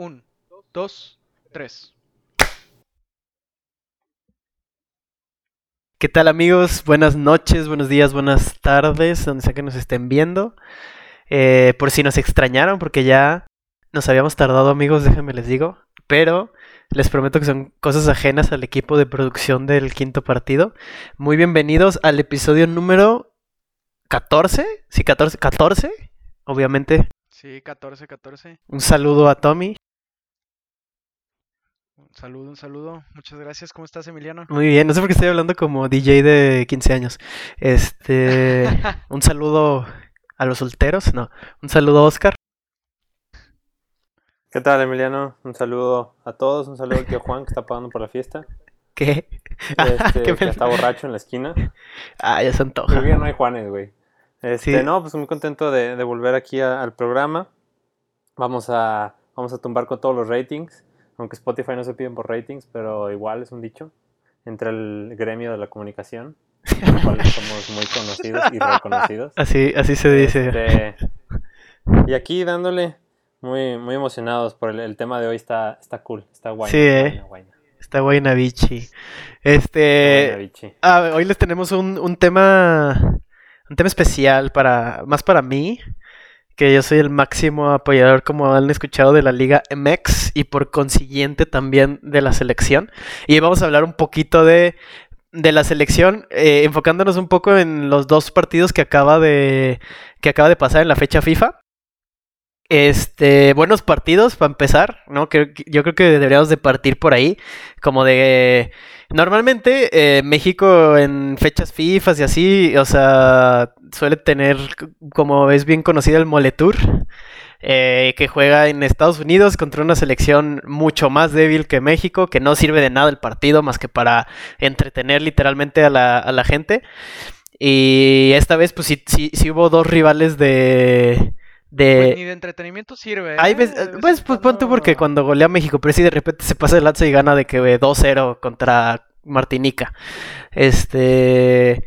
Un, dos, tres. ¿Qué tal amigos? Buenas noches, buenos días, buenas tardes, donde sea que nos estén viendo. Eh, por si nos extrañaron, porque ya nos habíamos tardado amigos, déjenme les digo. Pero les prometo que son cosas ajenas al equipo de producción del quinto partido. Muy bienvenidos al episodio número 14. Sí, 14, 14, obviamente. Sí, 14, 14. Un saludo a Tommy. Un saludo, un saludo. Muchas gracias. ¿Cómo estás, Emiliano? Muy bien, no sé por qué estoy hablando como DJ de 15 años. Este, un saludo a los solteros, no, un saludo a Oscar. ¿Qué tal, Emiliano? Un saludo a todos, un saludo al tío Juan que está pagando por la fiesta. ¿Qué? Este, ¿Qué que me- está borracho en la esquina. Ah, ya se antoja. Muy bien, no hay Juanes, güey. Este, Sí. no, pues muy contento de, de volver aquí a- al programa. Vamos a, vamos a tumbar con todos los ratings. Aunque Spotify no se piden por ratings, pero igual es un dicho. Entre el gremio de la comunicación, cuales somos muy conocidos y reconocidos. Así, así se dice. Este, y aquí dándole muy, muy emocionados por el, el tema de hoy. Está, está cool, está guay. Sí, eh. Está Guaynabichi. Este. Ah, hoy les tenemos un, un tema. Un tema especial para. Más para mí. Que yo soy el máximo apoyador, como han escuchado, de la Liga MX y por consiguiente también de la selección. Y vamos a hablar un poquito de, de la selección, eh, enfocándonos un poco en los dos partidos que acaba de. que acaba de pasar en la fecha FIFA. Este, buenos partidos para empezar, ¿no? Yo creo que deberíamos de partir por ahí, como de... Normalmente eh, México en fechas FIFA y así, o sea, suele tener, como es bien conocido, el Moletour, eh, que juega en Estados Unidos contra una selección mucho más débil que México, que no sirve de nada el partido más que para entretener literalmente a la, a la gente. Y esta vez, pues sí, sí hubo dos rivales de... de... Pues ni de entretenimiento sirve. Hay ¿eh? veces- vez pues, pues pon tú porque cuando golea México, pero sí de repente se pasa el Lazio y gana de que eh, 2-0 contra Martinica. Este.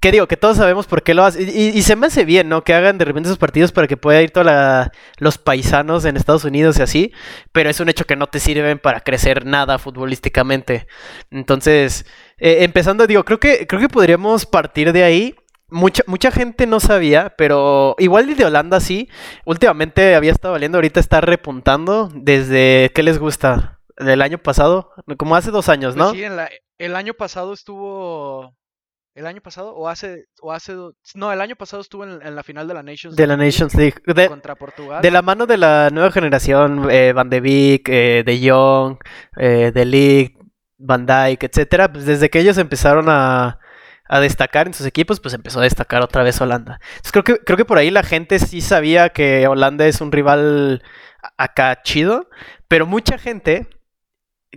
¿Qué digo? Que todos sabemos por qué lo hacen. Y se me hace bien, ¿no? Que hagan de repente esos partidos para que pueda ir todos los paisanos en Estados Unidos y así. Pero es un hecho que no te sirven para crecer nada futbolísticamente. Entonces, eh, empezando, digo, creo que, creo que podríamos partir de ahí. Mucha, mucha gente no sabía, pero igual de Holanda sí. Últimamente había estado valiendo, ahorita está repuntando. Desde, ¿qué les gusta? Del año pasado, como hace dos años, Pues ¿no? sí, en la- el año pasado estuvo. ¿El año pasado? ¿O hace.? O hace no, el año pasado estuvo en, en la final de la Nations De la League Nations League. De, contra Portugal. de la mano de la nueva generación, eh, Van de Beek, eh, De Jong, eh, De Ligt, Van Dijk, etcétera, pues desde que ellos empezaron a, a destacar en sus equipos, pues empezó a destacar otra vez Holanda. Entonces creo que, creo que por ahí la gente sí sabía que Holanda es un rival acá chido, pero mucha gente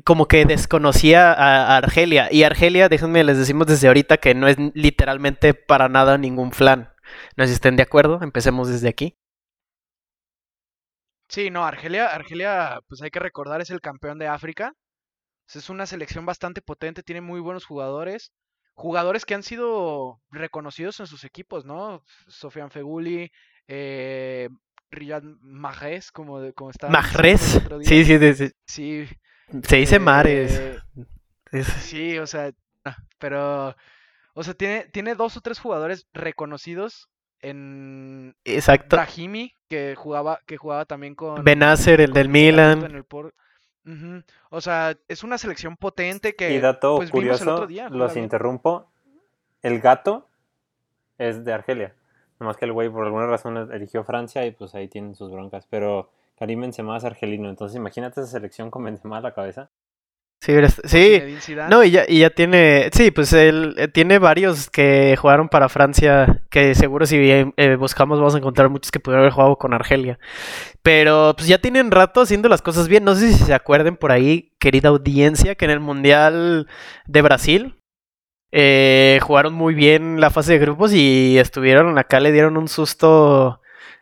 como que desconocía a, Argelia. Y Argelia, déjenme, les decimos desde ahorita que no es literalmente para nada ningún flan. No sé si estén de acuerdo, empecemos desde aquí. Sí, no, Argelia, Argelia, pues hay que recordar, es el campeón de África. Es una selección bastante potente, tiene muy buenos jugadores. Jugadores que han sido reconocidos en sus equipos, ¿no? Sofian Feguli, eh, Riyad Mahrez, como, de- como estaba Mahrez. Sí, sí, sí, sí. Sí, Se dice eh, mares. Es- Sí, o sea, ah, pero, o sea, tiene, tiene dos o tres jugadores reconocidos en Exacto. Brahimi, que jugaba, que jugaba también con, Benacer, el del Milan. en el Por- Ujú. O sea, es una selección potente que Y dato pues, vimos el curioso, otro día. los interrumpo. El gato es de Argelia. Nomás que el güey por alguna razón eligió Francia y pues ahí tienen sus broncas. Pero Karim Benzema es argelino. Entonces imagínate esa selección con Benzema a la cabeza. Sí. No, y ya, y ya tiene, sí, pues él eh, tiene varios que jugaron para Francia, que seguro si eh, eh, buscamos vamos a encontrar muchos que pudieron haber jugado con Argelia. Pero pues ya tienen rato haciendo las cosas bien. No sé si se acuerden por ahí, querida audiencia, que en el Mundial de Brasil eh, jugaron muy bien la fase de grupos y estuvieron acá, le dieron un susto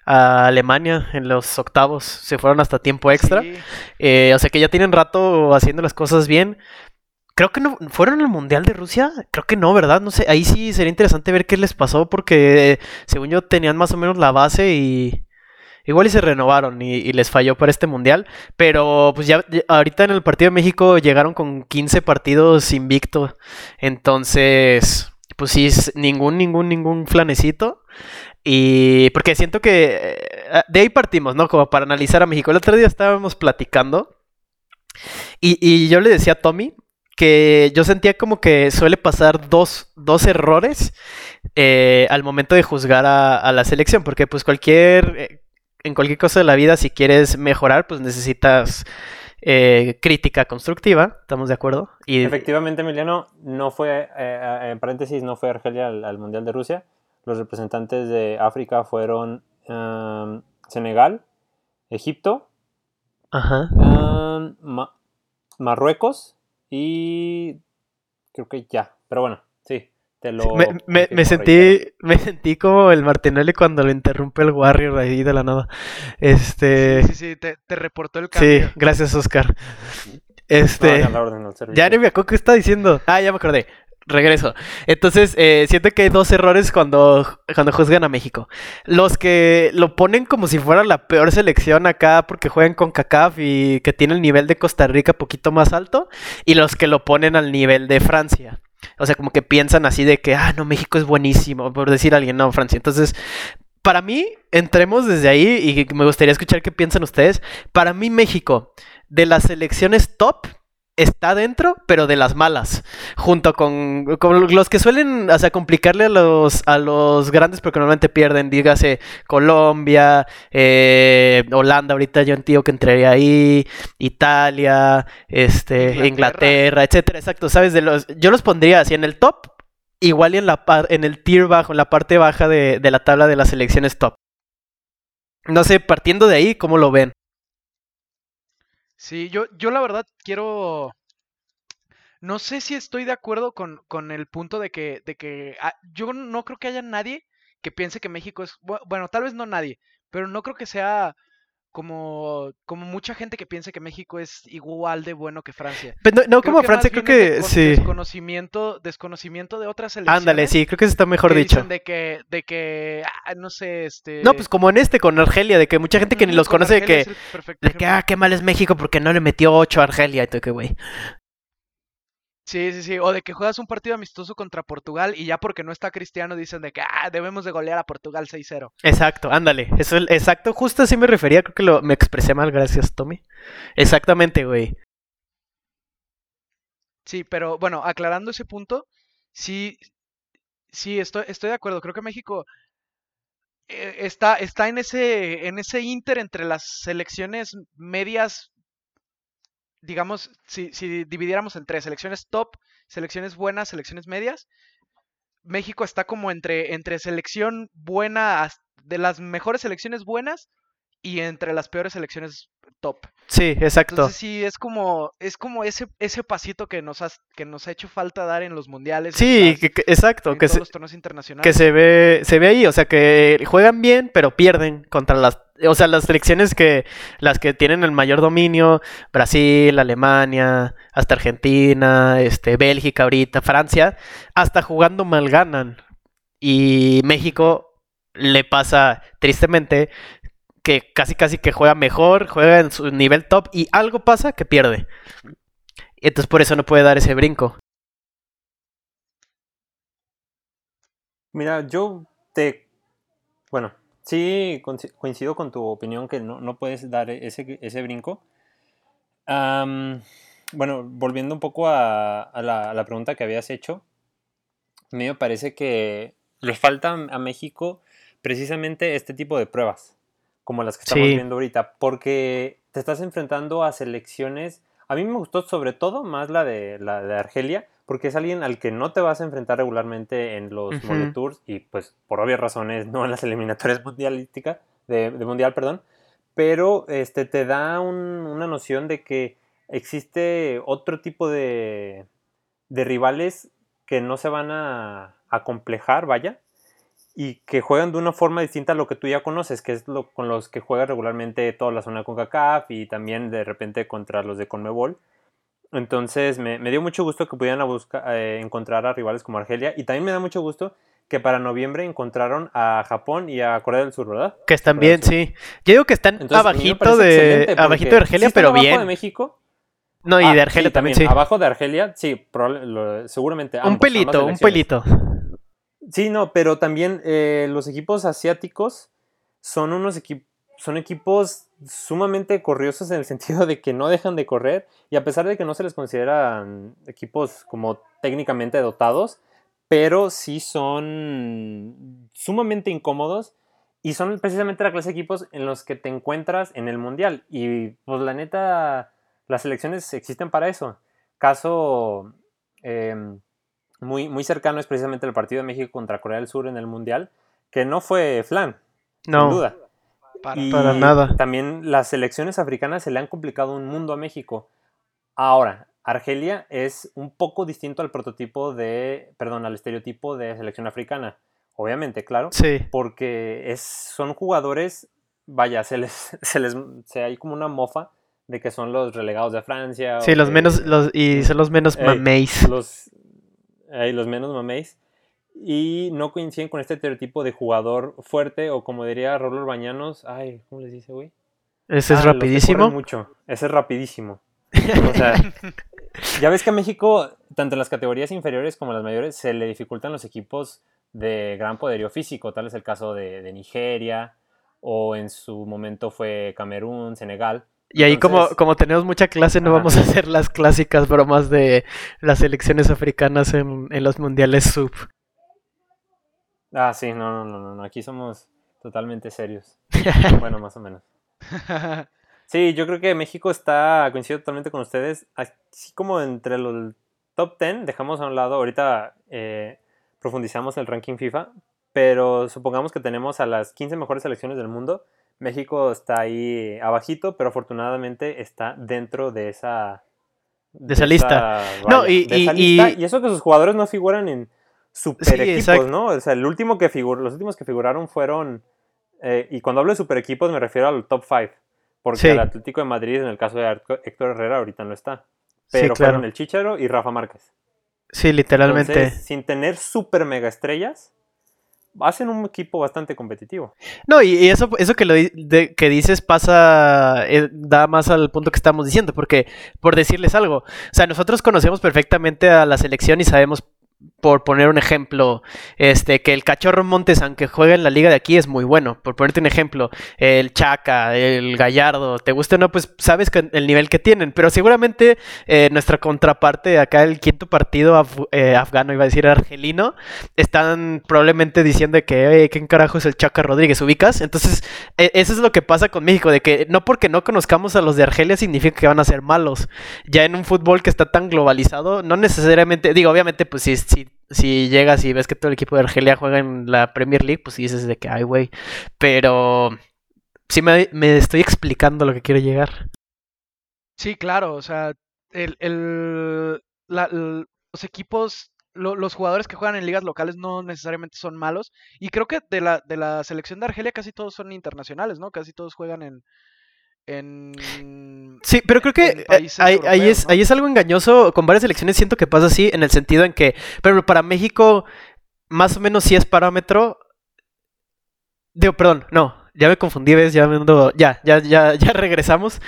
a Alemania en los octavos. Se fueron hasta tiempo extra. Sí, Eh, o sea que ya tienen rato haciendo las cosas bien. Creo que no fueron al Mundial de Rusia. Creo que no, ¿verdad? No sé. Ahí sí sería interesante ver qué les pasó porque según yo tenían más o menos la base y, igual y se renovaron y, les falló para este mundial, pero pues ya, ahorita en el partido de México llegaron con 15 partidos invicto, entonces pues sí, ningún, ningún, ningún flanecito. Y porque siento que eh, de ahí partimos, ¿no? Como para analizar a México. El otro día estábamos platicando y, yo le decía a Tommy que yo sentía como que suele pasar dos, errores eh, al momento de juzgar a, la selección, porque pues cualquier, eh, en cualquier cosa de la vida, si quieres mejorar, pues necesitas crítica constructiva, ¿estamos de acuerdo? Y... Efectivamente, Emiliano, no fue, en paréntesis, no fue Argelia al Mundial de Rusia, los representantes de África fueron em, Senegal, Egipto, em, Marruecos y creo que ya. Pero bueno, sí. Te lo me, sentí me sentí como el Martinelli cuando lo interrumpe el Warrior ahí de la nada. Este Sí, sí, te, reportó el cambio. Sí, gracias Oscar. Este Ya ni me acuerdo qué está diciendo. Ah, ya me acordé regreso. Entonces, eh, siento que hay dos errores cuando, cuando juzgan a México. Los que lo ponen como si fuera la peor selección acá porque juegan con CACAF y que tiene el nivel de Costa Rica poquito más alto. Y los que lo ponen al nivel de Francia. O sea, como que piensan así de que, ah, no, México es buenísimo, por decir alguien, no, Francia. Entonces, para mí, entremos desde ahí y me gustaría escuchar qué piensan ustedes. Para mí, México, de las selecciones top, está dentro, pero de las malas. Junto con, los que suelen, o sea, complicarle a los, a los grandes porque normalmente pierden, dígase Colombia, eh, Holanda, ahorita yo entiendo que entraría ahí, Italia, este, Inglaterra. etcétera. Exacto, ¿sabes? De los, yo los pondría así en el top, igual y en, la, en el tier bajo, en la parte baja de, de la tabla de las selecciones top. No sé, partiendo de ahí, ¿cómo lo ven? Sí, yo, yo la verdad quiero. No sé si estoy de acuerdo con, con el punto de que, de que ah, yo no creo que haya nadie que piense que México es. Bueno, tal vez no nadie, pero no creo que sea como, como mucha gente que piensa que México es igual de bueno que Francia. Pero no, como Francia, creo que sí. Desconocimiento, desconocimiento de otras selecciones. Ándale, sí, creo que eso está mejor dicho. De que, de que, ah, no sé, este... No, pues como en este con Argelia, de que mucha gente que ni los conoce, de que, de que, ah, qué mal es México porque no le metió 8 a Argelia, y todo que güey. Sí, sí, sí. O de que juegas un partido amistoso contra Portugal y ya porque no está Cristiano dicen de que ah, debemos de golear a Portugal 6-0. Exacto, ándale. Eso es exacto, justo así me refería, creo que lo, me expresé mal, gracias, Tommy. Exactamente, güey. Sí, pero bueno, aclarando ese punto, sí, sí, estoy, estoy de acuerdo. Creo que México eh, está, está en ese, en ese inter entre las selecciones medias digamos, si, si dividiéramos en tres, selecciones top, selecciones buenas, selecciones medias, México está como entre, entre selección buena, de las mejores selecciones buenas y entre las peores selecciones top. Sí, exacto. Entonces sí, es como, es como ese, ese pasito que nos, ha, que nos ha hecho falta dar en los mundiales. Sí, exacto. que se, los torneos internacionales. Que se ve, se ve ahí, o sea que juegan bien, pero pierden contra las, o sea, las selecciones que, las que tienen el mayor dominio, Brasil, Alemania, hasta Argentina, este, Bélgica ahorita, Francia, hasta jugando mal ganan. Y México le pasa tristemente que casi casi que juega mejor, juega en su nivel top y algo pasa que pierde. Entonces por eso no puede dar ese brinco. Mira, yo te... Bueno, sí coincido con tu opinión que no, puedes dar ese, ese brinco. bueno, volviendo un poco a, la, a, la, pregunta que habías hecho, a mí me parece que le falta a México precisamente este tipo de pruebas como las que estamos viendo ahorita, porque te estás enfrentando a selecciones. A mí me gustó sobre todo más la de, la de Argelia, porque es alguien al que no te vas a enfrentar regularmente en los uh Tours y pues por obvias razones no en las eliminatorias mundialísticas, de, mundial, perdón, pero este, te da una noción de que existe otro tipo de, de rivales que no se van a, a complejar, vaya, y que juegan de una forma distinta a lo que tú ya conoces, que es lo con los que juega regularmente toda la zona con CACAF y también de repente contra los de Conmebol. Entonces me, dio mucho gusto que pudieran buscar, eh, encontrar a rivales como Argelia y también me da mucho gusto que para noviembre encontraron a Japón y a Corea del Sur, ¿verdad? Que están bien, sí. Yo digo que están abajito de abajito de Argelia, pero bien. de México. No, y ah, de Argelia también, sí. Abajo de Argelia, sí, seguramente. un pelito, un pelito. Sí, no, pero también eh, los equipos asiáticos son unos equipos son equipos sumamente corriosos en el sentido de que no dejan de correr y a pesar de que no se les consideran equipos como técnicamente dotados, pero sí son sumamente incómodos y son precisamente la clase de equipos en los que te encuentras en el mundial y pues la neta las selecciones existen para eso. Caso em, muy, muy cercano es precisamente el partido de México contra Corea del Sur en el mundial, que no fue flan, no. sin duda para, nada. También las selecciones africanas se le han complicado un mundo a México. Ahora, Argelia es un poco distinto al prototipo de, perdón, al estereotipo de selección africana. Obviamente, claro. Sí. Porque es, son jugadores, vaya, se les, se les, se hay como una mofa de que son los relegados de Francia. Sí, los menos, los, y son los menos mameis. Los, los menos mameis y no coinciden con este estereotipo de jugador fuerte o como diría Rolor Bañanos, ay, ¿cómo les dice, güey? Ese es ah, rapidísimo. Mucho. Ese es rapidísimo. O sea, ya ves que a México, tanto en las categorías inferiores como en las mayores, se le dificultan los equipos de gran poderío físico. Tal es el caso de, Nigeria, o en su momento fue Camerún, Senegal. Y ahí como, como tenemos mucha clase, no vamos a hacer las clásicas bromas de las selecciones africanas en, en los mundiales sub. Ah, sí, no, no, no, no, aquí somos totalmente serios. bueno, más o menos. Sí, yo creo que México está, coincido totalmente con ustedes, así como entre los top 10, dejamos a un lado, ahorita eh, profundizamos el ranking FIFA, pero supongamos que tenemos a las 15 mejores selecciones del mundo, México está ahí abajito, pero afortunadamente está dentro de esa... De, esa lista. no, y, y eso que sus jugadores no figuran en super equipos, ¿no? O sea, el último que los últimos que figuraron fueron, eh, y cuando hablo de super equipos me refiero al top 5, porque el Atlético de Madrid, en el caso de Héctor Herrera, ahorita no está. Pero fueron el Chicharo y Rafa Márquez. Sí, literalmente. sin tener super mega estrellas, hacen un equipo bastante competitivo. No, y, eso, eso que, lo que dices pasa, eh, da más al punto que estamos diciendo, porque por decirles algo, o sea, nosotros conocemos perfectamente a la selección y sabemos por poner un ejemplo, este, que el Cachorro Montes, aunque juega en la liga de aquí, es muy bueno. Por ponerte un ejemplo, el Chaca, el Gallardo, te gusta o no, pues sabes que el nivel que tienen. Pero seguramente eh, nuestra contraparte, acá el quinto partido eh, afgano, iba a decir argelino, están probablemente diciendo que, ¿quién carajo es el Chaca Rodríguez? ¿Ubicas? Entonces, e, eso es lo que pasa con México, de que no porque no conozcamos a los de Argelia significa que van a ser malos. Ya en un fútbol que está tan globalizado, no necesariamente, digo, obviamente, pues sí si, si llegas y ves que todo el equipo de Argelia juega en la Premier League, pues dices de que, ay, güey. Pero sí me, estoy explicando lo que quiero llegar. Sí, claro, o sea, el, el, los equipos, los jugadores que juegan en ligas locales no necesariamente son malos. Y creo que de la, de la selección de Argelia casi todos son internacionales, ¿no? Casi todos juegan en, Sí, pero creo que eh, ahí, es, ahí es algo engañoso. Con varias elecciones siento que pasa así, en el sentido en que, pero para México, más o menos sí es parámetro. Digo, perdón, no, ya me confundí, ¿ves? Ya, me ya, ya, ya, ya regresamos.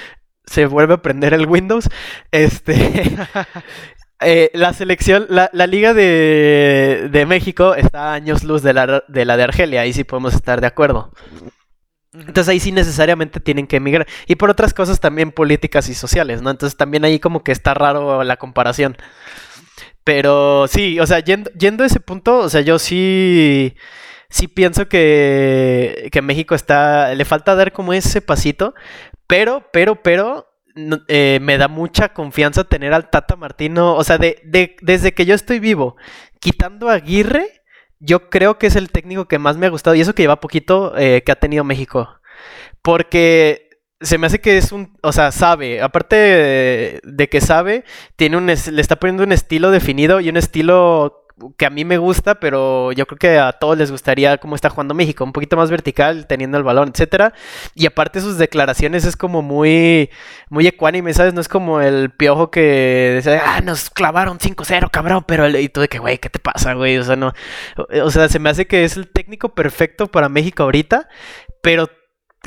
Se vuelve a prender el Windows. Este. Eh, la selección, la, la liga de, de, México está a años luz de la, de la de Argelia, ahí sí podemos estar de acuerdo. Entonces ahí sí necesariamente tienen que emigrar. Y por otras cosas también políticas y sociales, ¿no? Entonces también ahí como que está raro la comparación. Pero sí, o sea, yendo, a ese punto, o sea, yo sí, sí pienso que, que México está, le falta dar como ese pasito, pero, pero, pero, eh, me da mucha confianza tener al Tata Martino, o sea, de, de, desde que yo estoy vivo, quitando Aguirre, yo creo que es el técnico que más me ha gustado, y eso que lleva poquito eh, que ha tenido México. Porque se me hace que es un, o sea, sabe, aparte de, que sabe, tiene un, le está poniendo un estilo definido y un estilo que a mí me gusta, pero yo creo que a todos les gustaría cómo está jugando México, un poquito más vertical, teniendo el balón, etcétera. Y aparte sus declaraciones es como muy muy ecuánime, ¿sabes? No es como el piojo que decía, "Ah, nos clavaron 5-0, cabrón", pero y tú de que, "Güey, ¿qué te pasa, güey?" O sea, no o sea, se me hace que es el técnico perfecto para México ahorita, pero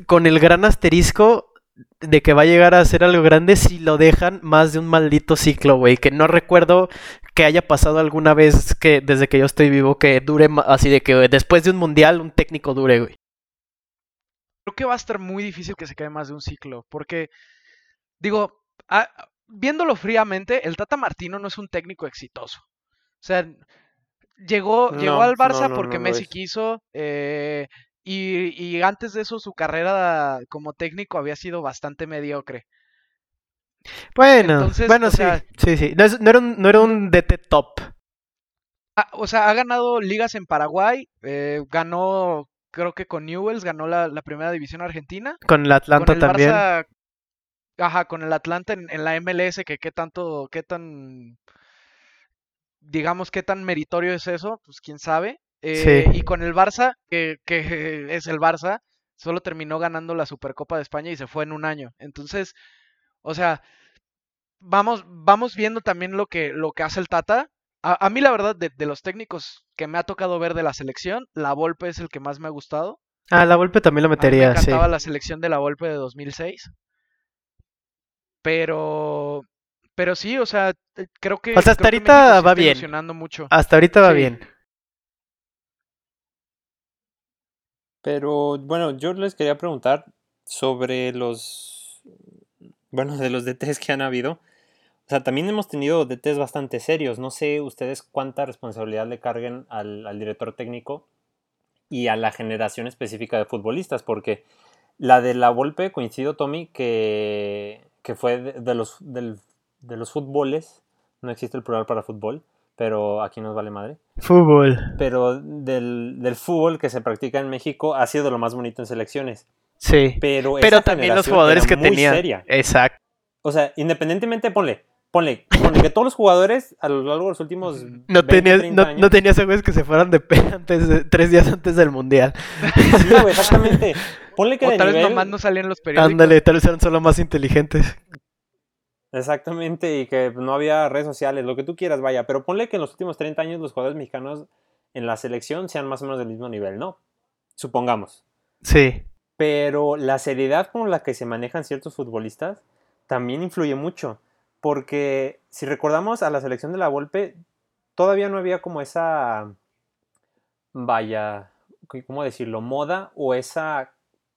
con el gran asterisco de que va a llegar a ser algo grande si lo dejan más de un maldito ciclo, güey. Que no recuerdo que haya pasado alguna vez que desde que yo estoy vivo que dure así de que después de un mundial un técnico dure, güey. Creo que va a estar muy difícil que se quede más de un ciclo, porque digo, viéndolo fríamente, el Tata Martino no es un técnico exitoso. O sea, llegó, llegó al Barça porque Messi quiso, eh, y, antes de eso su carrera como técnico había sido bastante mediocre. Bueno, bueno, sí, sí, sí. No, era un, no era un DT top. Ah, o sea, ha ganado ligas en Paraguay, eh, ganó, creo que con Newells, ganó la, primera división argentina. Con el Atlanta también. ajá, con el Atlanta en, en, la MLS, que qué tanto, qué tan, digamos, qué tan meritorio es eso, pues quién sabe. Eh, y con el Barça, que, es el Barça, solo terminó ganando la Supercopa de España y se fue en un año. Entonces, o sea, vamos, vamos viendo también lo que, lo que hace el Tata. A, mí, la verdad, de, los técnicos que me ha tocado ver de la selección, la Volpe es el que más me ha gustado. Ah, la Volpe también lo metería, me encantaba la selección de la Volpe de 2006. Pero, pero sí, o sea, creo que. hasta ahorita va bien. Mucho. Hasta ahorita va bien. Pero bueno, yo les quería preguntar sobre los, bueno, de los DTs que han habido. O sea, también hemos tenido DTs bastante serios. No sé ustedes cuánta responsabilidad le carguen al, director técnico y a la generación específica de futbolistas, porque la de la Volpe, coincido, Tommy, que, que fue de, los, de los fútboles, no existe el plural para fútbol, pero aquí nos vale madre. Fútbol. Pero del, fútbol que se practica en México ha sido lo más bonito en selecciones. Sí. Pero, pero también los jugadores que tenían. Exacto. O sea, independientemente, ponle, ponle, ponle que todos los jugadores a lo largo de los últimos no 20, tenías, 30 no, años, no tenías que se fueran de antes tres días antes del mundial. Sí, güey, exactamente. Ponle que o de tal nivel... vez nomás no salían los periódicos. Ándale, tal vez eran solo más inteligentes. Exactamente, y que no había redes sociales, lo que tú quieras, vaya. Pero ponle que en los últimos 30 años los jugadores mexicanos en la selección sean más o menos del mismo nivel, ¿no? Supongamos. Sí. Pero la seriedad con la que se manejan ciertos futbolistas también influye mucho. Porque si recordamos a la selección de la Volpe, todavía no había como esa. Vaya. ¿Cómo decirlo? Moda o esa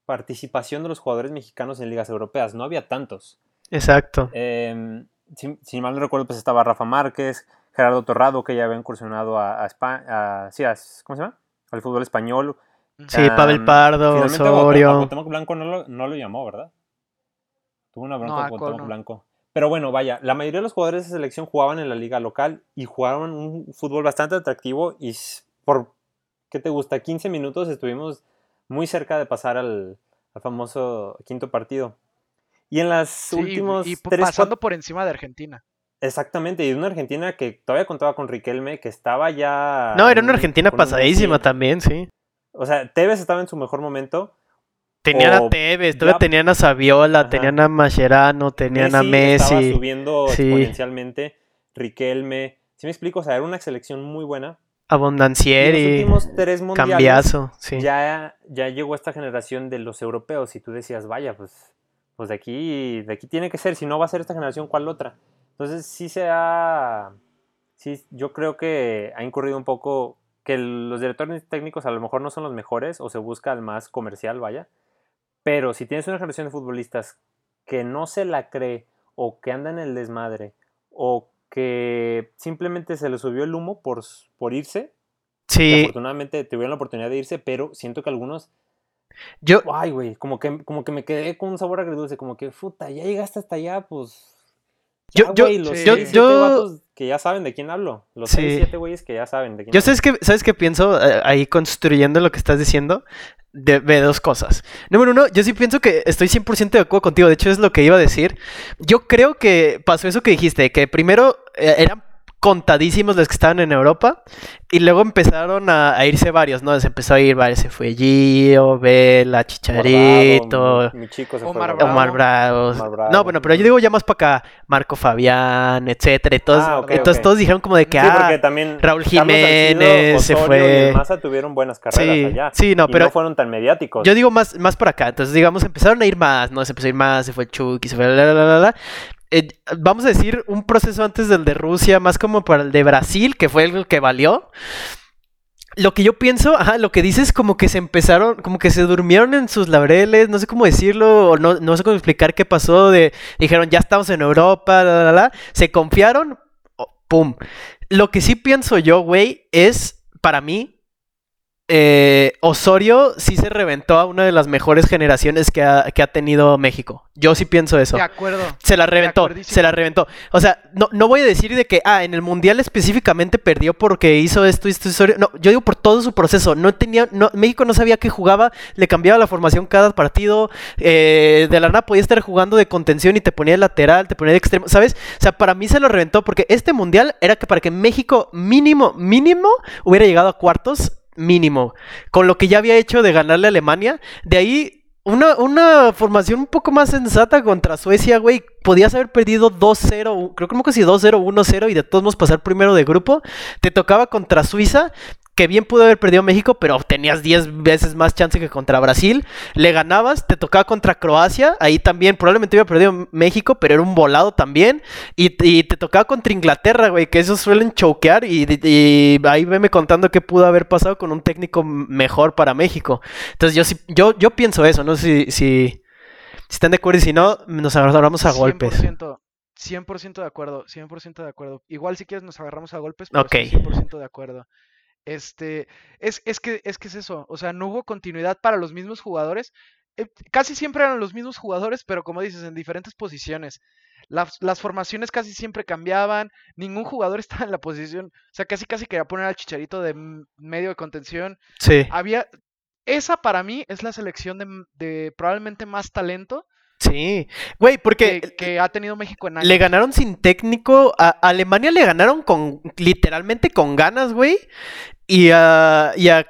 participación de los jugadores mexicanos en ligas europeas. No había tantos. Exacto. Eh, si, mal no recuerdo, pues estaba Rafa Márquez, Gerardo Torrado, que ya había incursionado a, España, sí, ¿cómo se llama? Al fútbol español. Sí, Pavel Pardo, Osorio. Blanco no lo, no lo, llamó, ¿verdad? Tuvo una bronca con Blanco. Pero bueno, vaya, la mayoría de los jugadores de selección jugaban en la liga local y jugaron un fútbol bastante atractivo y por, ¿qué te gusta? 15 minutos estuvimos muy cerca de pasar al famoso quinto partido. Y en las últimos y pasando por encima de Argentina. Exactamente, y una Argentina que todavía contaba con Riquelme, que estaba ya... No, era una Argentina pasadísima también, sí. O sea, Tevez estaba en su mejor momento. Tenían a Tevez, todavía tenían a Saviola, tenían a Mascherano, tenían a Messi. Estaba subiendo exponencialmente. Riquelme. Si me explico, o sea, era una selección muy buena. Abondancieri. Y los últimos tres mundiales. Cambiazo, sí. Ya, ya llegó esta generación de los europeos y tú decías, vaya, pues pues de aquí, de aquí tiene que ser, si no va a ser esta generación, ¿cuál otra? Entonces sí se ha, sí, yo creo que ha incurrido un poco que los directores técnicos a lo mejor no son los mejores o se busca el más comercial, vaya, pero si tienes una generación de futbolistas que no se la cree o que anda en el desmadre o que simplemente se le subió el humo por, por irse, sí. afortunadamente tuvieron la oportunidad de irse, pero siento que algunos yo. Ay, güey, como que, como que me quedé con un sabor agridulce, como que, puta, ya llegaste hasta allá, pues. yo, yo, los yo, yo, que ya saben de quién hablo. Los sí. seis, siete güeyes que ya saben de quién Yo sabes que, ¿sabes qué pienso eh, ahí construyendo lo que estás diciendo? De, de, dos cosas. Número uno, yo sí pienso que estoy 100% de acuerdo contigo. De hecho, es lo que iba a decir. Yo creo que pasó eso que dijiste, que primero eh, eran contadísimos los que estaban en Europa. Y luego empezaron a, irse varios, ¿no? Se empezó a ir varios. Se fue Gio, Vela, Chicharito, Omar, Bravo. No, bueno, pero yo digo ya más para acá. Marco Fabián, etcétera. Entonces, todos dijeron como de que, ah, también Raúl Jiménez se fue. Y Massa tuvieron buenas carreras sí, allá. Sí, no, pero. no fueron tan mediáticos. Yo digo más, más por acá. Entonces, digamos, empezaron a ir más, ¿no? Se empezó a ir más, se fue Chucky, se fue la, la, la, la. Eh, vamos a decir, un proceso antes del de Rusia, más como para el de Brasil, que fue el que valió. Lo que yo pienso, ajá, lo que dices como que se empezaron, como que se durmieron en sus laureles, no sé cómo decirlo, o no, no sé cómo explicar qué pasó, de, dijeron, ya estamos en Europa, la, la, la, se confiaron, pum. Lo que sí pienso yo, güey, es, para mí, eh, Osorio sí se reventó a una de las mejores generaciones que ha, tenido México. Yo sí pienso eso. De acuerdo. Se la reventó, se la reventó. O sea, no, no voy a decir de que, ah, en el Mundial específicamente perdió porque hizo esto y esto. Osorio. No, yo digo por todo su proceso. No tenía, no, México no sabía que jugaba, le cambiaba la formación cada partido. Eh, de la nada podía estar jugando de contención y te ponía de lateral, te ponía de extremo, ¿sabes? O sea, para mí se lo reventó porque este Mundial era que para que México mínimo, mínimo hubiera llegado a cuartos mínimo. Con lo que ya había hecho de ganarle a Alemania, de ahí una, una, formación un poco más sensata contra Suecia, güey. Podías haber perdido 2-0, creo que si 2-0, 1-0 y de todos modos pasar primero de grupo. Te tocaba contra Suiza, que bien pudo haber perdido México, pero tenías 10 veces más chance que contra Brasil. Le ganabas, te tocaba contra Croacia, ahí también probablemente hubiera perdido México, pero era un volado también. Y, te tocaba contra Inglaterra, güey, que esos suelen choquear. Y, ahí veme contando qué pudo haber pasado con un técnico mejor para México. Entonces yo yo, yo pienso eso, no sé si, si, están de acuerdo y si no, nos agarramos a golpes. 100%, de acuerdo, 100% de acuerdo. Igual si quieres nos agarramos a golpes, pero 100% de acuerdo. Este, es, es, que, es que es eso, o sea, no hubo continuidad para los mismos jugadores. Eh, casi siempre eran los mismos jugadores, pero como dices, en diferentes posiciones. Las, las, formaciones casi siempre cambiaban, ningún jugador estaba en la posición, o sea, casi casi quería poner al chicharito de medio de contención. Sí. Había, esa para mí es la selección de, de probablemente más talento Sí, güey, porque que, ha tenido México en años. Le ganaron sin técnico, a Alemania le ganaron con literalmente con ganas, güey. Y a, y a,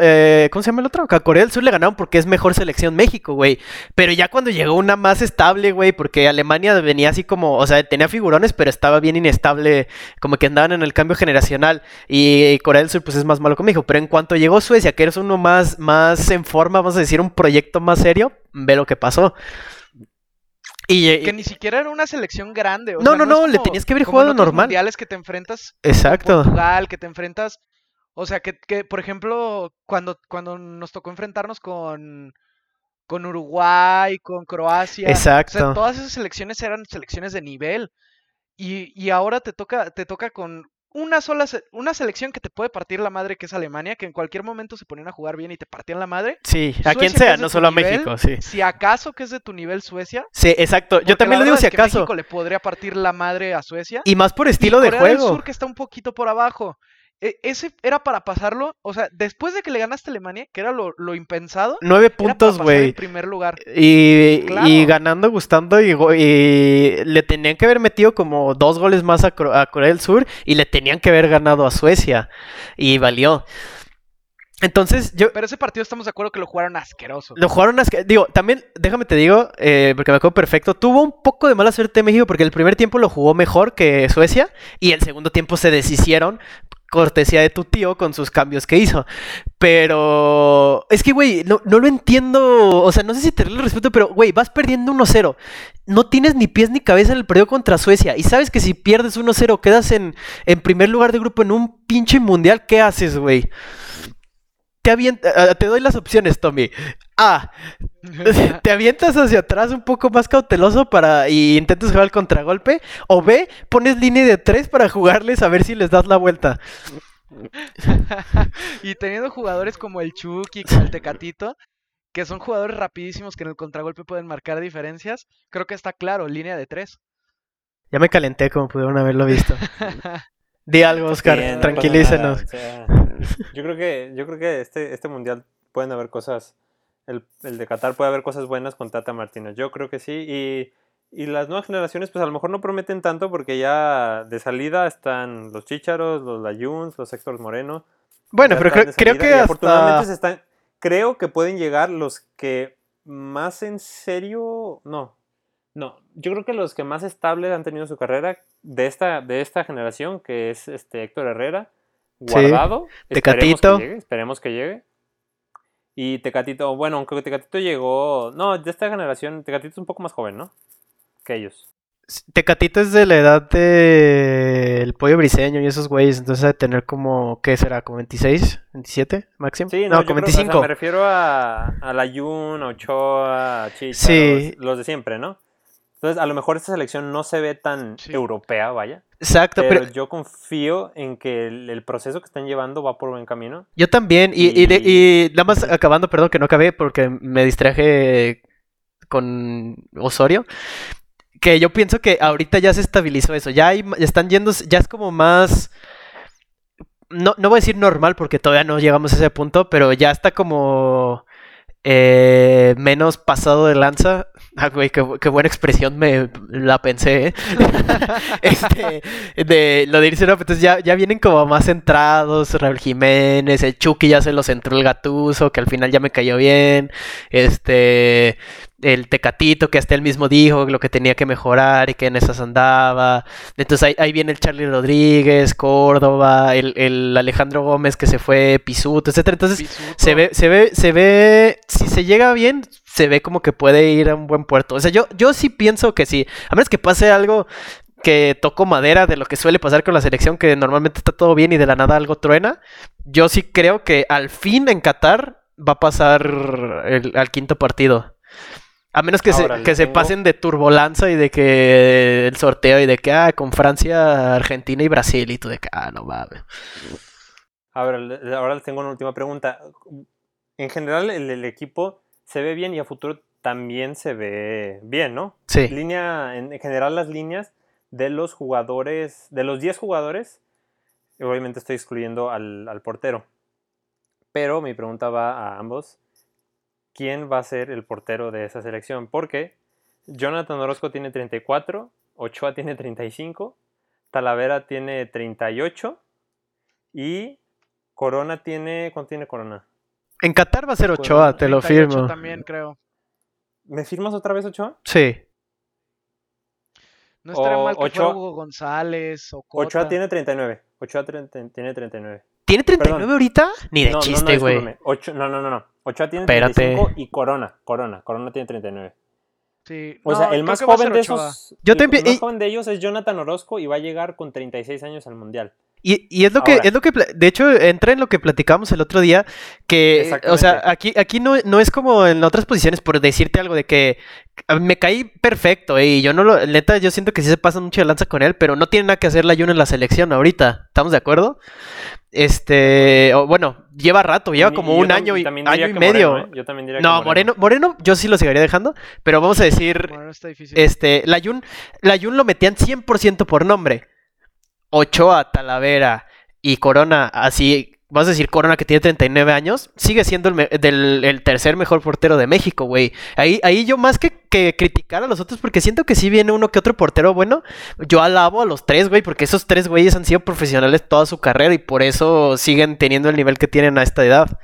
eh, ¿cómo se llama el otro? A Corea del Sur le ganaron porque es mejor selección México, güey. Pero ya cuando llegó una más estable, güey, porque Alemania venía así como, o sea, tenía figurones, pero estaba bien inestable, como que andaban en el cambio generacional. Y Corea del Sur, pues es más malo que México. Pero en cuanto llegó Suecia, que eres uno más, más en forma, vamos a decir, un proyecto más serio, ve lo que pasó. Y, que ni siquiera era una selección grande. no, no, no, le tenías que haber jugado normal. mundiales que te enfrentas. Exacto. Portugal, que te enfrentas o sea, que, que por ejemplo, cuando, cuando nos tocó enfrentarnos con, con Uruguay, con Croacia. Exacto. todas esas selecciones eran selecciones de nivel. Y, y ahora te toca, te toca con una sola una selección que te puede partir la madre que es Alemania, que en cualquier momento se ponían a jugar bien y te partían la madre. Sí, a quien sea, no solo a México, sí. Si acaso que es de tu nivel Suecia. Sí, exacto. Yo también lo digo si acaso. México le podría partir la madre a Suecia. Y más por estilo de juego. Del Sur que está un poquito por abajo. E, ese era para pasarlo, o sea, después de que le ganaste a Alemania, que era lo, impensado. Nueve puntos, güey. En primer lugar. Y, y ganando, gustando, y, y, le tenían que haber metido como dos goles más a, Corea del Sur y le tenían que haber ganado a Suecia. Y valió. Entonces, yo. Pero ese partido estamos de acuerdo que lo jugaron asqueroso. Lo jugaron asqueroso. Digo, también, déjame te digo, eh, porque me acuerdo perfecto. Tuvo un poco de mala suerte México porque el primer tiempo lo jugó mejor que Suecia y el segundo tiempo se deshicieron cortesía de tu tío con sus cambios que hizo. Pero es que, güey, no, lo entiendo. O sea, no sé si te el respeto, pero, güey, vas perdiendo 1-0. No tienes ni pies ni cabeza en el periodo contra Suecia. Y sabes que si pierdes 1-0, quedas en, en primer lugar de grupo en un pinche mundial. ¿Qué haces, güey? Te, doy las opciones, Tommy. A. Te avientas hacia atrás un poco más cauteloso para y intentas jugar el contragolpe. O B. Pones línea de tres para jugarles a ver si les das la vuelta. y teniendo jugadores como el Chucky, como el Tecatito, que son jugadores rapidísimos que en el contragolpe pueden marcar diferencias, creo que está claro, línea de tres. Ya me calenté como pudieron haberlo visto. Di algo, Oscar, tranquilícenos. yo creo que, yo creo que este, este mundial pueden haber cosas, el, el, de Qatar puede haber cosas buenas con Tata Martínez. Yo creo que sí. Y, Y las nuevas generaciones, pues a lo mejor no prometen tanto porque ya de salida están los Chicharos, los Layuns, los Héctor Moreno. Bueno, pero creo, que afortunadamente se están, creo que pueden llegar los que más en serio, no, no, yo creo que los que más estables han tenido su carrera de esta, de esta generación, que es este Héctor Herrera, Guardado, Tecatito. esperemos que llegue. Y Tecatito, bueno, aunque Tecatito llegó. No, de esta generación, Tecatito es un poco más joven, ¿no? Que ellos. Tecatito es de la edad del pollo briseño y esos güeyes, entonces de tener como, ¿qué será? ¿Como 26? ¿27 máximo? Sí, no, como 25. me refiero a, a la Jun, a Ochoa, a Chicha, sí. los, de siempre, ¿no? Entonces, a lo mejor esta selección no se ve tan europea, vaya. Exacto, pero, yo confío en que el, proceso que están llevando va por buen camino. Yo también, y, y... nada más acabando, perdón que no acabé porque me distraje con Osorio. Que yo pienso que ahorita ya se estabilizó eso, ya hay, están yendo, ya es como más no, no voy a decir normal porque todavía no llegamos a ese punto, pero ya está como eh, menos pasado de lanza. Ah, güey, qué, buena expresión me la pensé, ¿eh? este, de lo de irse, no, entonces ya, ya vienen como más centrados, Raúl Jiménez, el Chucky ya se los entró el gatuso, que al final ya me cayó bien, este, el Tecatito, que hasta él mismo dijo lo que tenía que mejorar y que en esas andaba. Entonces ahí, viene el Charlie Rodríguez, Córdoba, el, Alejandro Gómez que se fue, Pisuto, etcétera. Entonces se ve, se ve, se ve, si se llega bien, se ve como que puede ir a un buen puerto. O sea, yo, yo sí pienso que sí. A menos que pase algo que toco madera de lo que suele pasar con la selección, que normalmente está todo bien y de la nada algo truena. Yo sí creo que al fin en Qatar va a pasar el, al quinto partido. A menos que, se, que se pasen de turbolanza y de que el sorteo y de que, ah, con Francia, Argentina y Brasil y tú de que, ah, no mames. Ahora, ahora les tengo una última pregunta. En general, el, equipo se ve bien y a futuro también se ve bien, ¿no? Sí. Línea, en general, las líneas de los jugadores, de los 10 jugadores, obviamente estoy excluyendo al, al portero. Pero mi pregunta va a ambos quién va a ser el portero de esa selección. Porque Jonathan Orozco tiene 34, Ochoa tiene 35, Talavera tiene 38 y Corona tiene... ¿Cuánto tiene Corona? En Qatar va a ser Ochoa, te lo firmo. también creo. ¿Me firmas otra vez Ochoa? Sí. No estaría mal que Ochoa, Hugo González o Ochoa tiene 39. Ochoa tiene 39. ¿Tiene 39 ahorita? Ni de chiste, güey. No, no, no, no. Ochoa tiene 35 y Corona. Corona. Corona tiene 39. Sí. O sea, el más joven de esos. Yo el, más joven de ellos es Jonathan Orozco y va a llegar con 36 años al mundial. Y, es lo que, es lo que, de hecho, entra en lo que platicamos el otro día, que, o sea, aquí, aquí no, no es como en otras posiciones por decirte algo de que me caí perfecto, eh, y yo no lo, neta, yo siento que sí se pasa mucho de lanza con él, pero no tiene nada que hacer la Jun en la selección ahorita, ¿estamos de acuerdo? Este, bueno, lleva rato, lleva como un año y, año y medio. ¿eh? Yo también diría no, Moreno. Moreno, yo sí lo seguiría dejando, pero vamos a decir, este, la Jun, la Jun lo metían 100% por nombre. Ochoa, Talavera y Corona, así, vas a decir Corona que tiene 39 años, sigue siendo el, tercer mejor portero de México, güey. Ahí, ahí yo más que, que, criticar a los otros, porque siento que sí viene uno que otro portero bueno, yo alabo a los tres, güey, porque esos tres güeyes han sido profesionales toda su carrera y por eso siguen teniendo el nivel que tienen a esta edad.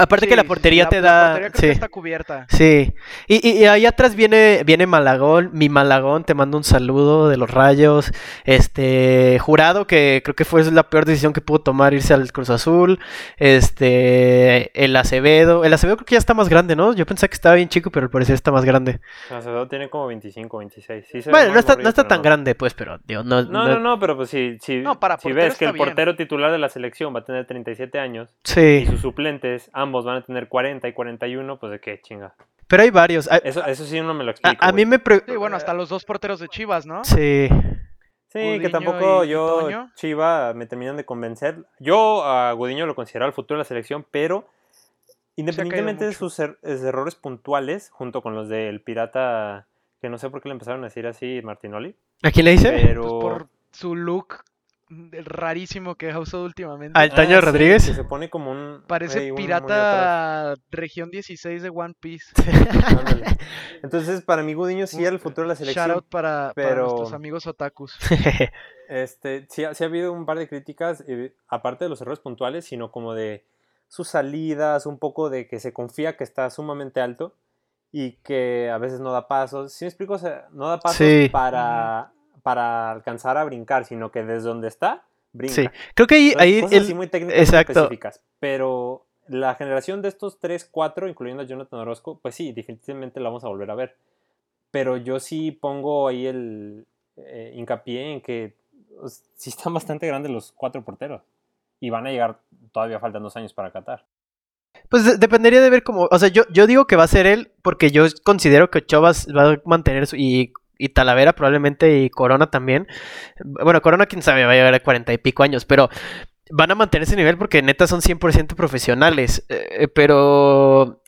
Aparte que la portería te da. La portería sí. está cubierta. Sí. Y, y, ahí atrás viene, viene Malagón. Mi Malagón, te mando un saludo de los rayos. Este. Jurado, que creo que fue la peor decisión que pudo tomar irse al Cruz Azul. Este. El Acevedo. El Acevedo creo que ya está más grande, ¿no? Yo pensé que estaba bien chico, pero al parecer está más grande. El Acevedo tiene como 25, 26. bueno, no está, no está tan grande, pues, pero. no, no, no, no, pero pues si, si, si ves que el portero titular de la selección va a tener 37 años. Sí. Y sus suplentes, ambos van a tener 40 y 41, pues de qué chinga. Pero hay varios. Eso, eso sí no me lo explico. A, mí me... Sí, bueno, hasta los dos porteros de Chivas, ¿no? Sí. Sí, que tampoco yo, Chiva, me terminan de convencer. Yo a Gudiño lo considero el futuro de la selección, pero independientemente de sus er, errores puntuales, junto con los del pirata, que no sé por qué le empezaron a decir así Martinoli. ¿A quién le dice? Pero... Pues por su look rarísimo que ha usado últimamente. ¿Al Taño ah, Rodríguez? se pone como un. Parece pirata región 16 de One Piece. Entonces, para mí, Gudiño sí era el futuro de la selección. Shout out para, pero... nuestros amigos otakus. este, sí, sí, ha habido un par de críticas, eh, aparte de los errores puntuales, sino como de sus salidas, un poco de que se confía que está sumamente alto y que a veces no da pasos. ¿Sí me explico? O sea, no da pasos para, para alcanzar a brincar, sino que desde donde está, brinca. Sí, creo que ahí... ahí cosas muy técnicas específicas. Pero la generación de estos 3, 4, incluyendo a Jonathan Orozco, pues sí, definitivamente la vamos a volver a ver. Pero yo sí pongo ahí el eh, hincapié en que pues, sí están bastante grandes los cuatro porteros. Y van a llegar, todavía faltan dos años para Qatar. Pues dependería de ver cómo. O sea, yo, yo digo que va a ser él porque yo considero que Ochoa va, a mantener su. Y, Talavera probablemente y Corona también. Bueno, Corona quién sabe, va a llegar a cuarenta y pico años, pero van a mantener ese nivel porque neta son 100% profesionales. Eh, pero.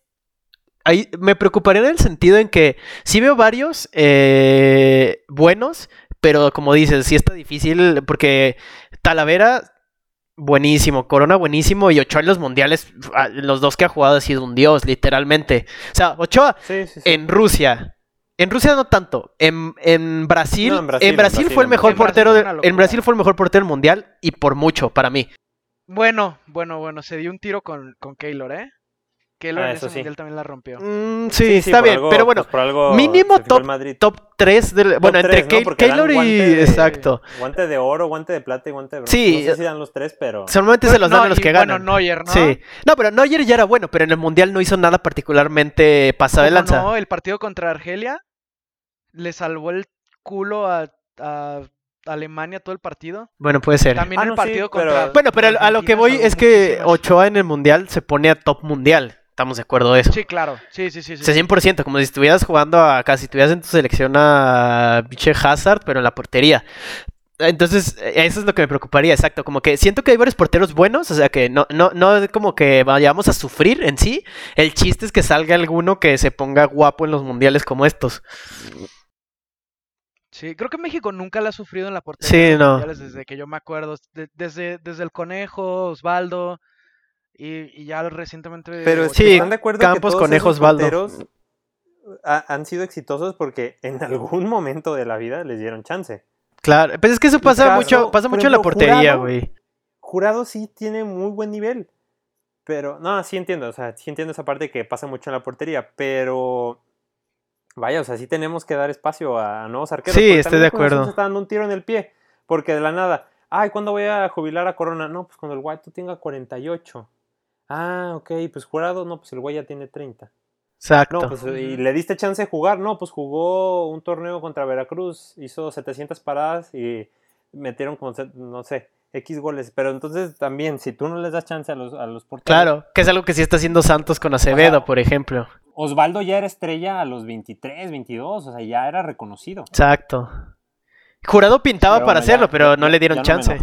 Ahí me preocuparía en el sentido en que sí veo varios eh, buenos, pero como dices, sí está difícil porque Talavera buenísimo, Corona buenísimo y Ochoa en los mundiales, ah, los dos que ha jugado ha sido un dios, literalmente. O sea, Ochoa en Rusia. En Rusia no tanto. En, Brasil, en, Brasil, fue el mejor portero. en Brasil fue el mejor portero del mundial y por mucho para mí. Bueno, bueno, bueno, se dio un tiro con, con Keylor, ¿eh? Que ah, en ese mundial también la rompió. Mm, sí, está bien, pero bueno, pues, mínimo top, top 3 del, bueno, entre Keylor y exacto. Guante de oro, guante de plata y guante de bronce. Sí. No sé si dan los tres, pero Normalmente se los dan a los que ganan. Bueno, Neuer, ¿no? Sí. No, pero Neuer ya era bueno, pero en el mundial no hizo nada particularmente pasado de lanza. No, el partido contra Argelia le salvó el culo a, Alemania todo el partido. Bueno, puede ser. También ah, el partido contra. Bueno, pero a lo que voy es que Ochoa en el mundial se pone a top mundial. Estamos de acuerdo de eso. Sí, claro. Sí, sí, sí. sí. 100%, como si estuvieras jugando a casi estuvieras en tu selección a biche Hazard, pero en la portería. Entonces, eso es lo que me preocuparía, exacto. Como que siento que hay varios porteros buenos, o sea que no, no, no como que vayamos a sufrir en sí. El chiste es que salga alguno que se ponga guapo en los mundiales como estos. Sí, creo que México nunca la ha sufrido en la portería. Sí, no. Desde que yo me acuerdo. desde, desde el Conejo, Osvaldo. Y, ya recientemente. Pero sí, ¿están de acuerdo Campos, que Conejos, Valdos han sido exitosos porque en algún momento de la vida les dieron chance. Claro, pues es que eso pasa mucho, pasa mucho en la portería, güey. Jurado, sí tiene muy buen nivel. Pero, no, sí entiendo, o sea, sí entiendo esa parte que pasa mucho en la portería, pero vaya, o sea, sí tenemos que dar espacio a nuevos arqueros. Sí, estoy de acuerdo. Se está dando un tiro en el pie, porque de la nada, ay, ¿cuándo voy a jubilar a Corona? No, pues cuando el White tenga 48. Ah, ok, pues jurado, no, pues el güey ya tiene 30. Exacto. No, pues, y le diste chance de jugar, no, pues jugó un torneo contra Veracruz, hizo 700 paradas y metieron como, no sé, X goles. Pero entonces también, si tú no les das chance a los, a los porteros. Claro, que es algo que sí está haciendo Santos con Acevedo, por ejemplo. Osvaldo ya era estrella a los 23, 22, o sea, ya era reconocido. Exacto. Jurado pintaba para hacerlo, pero no le dieron chance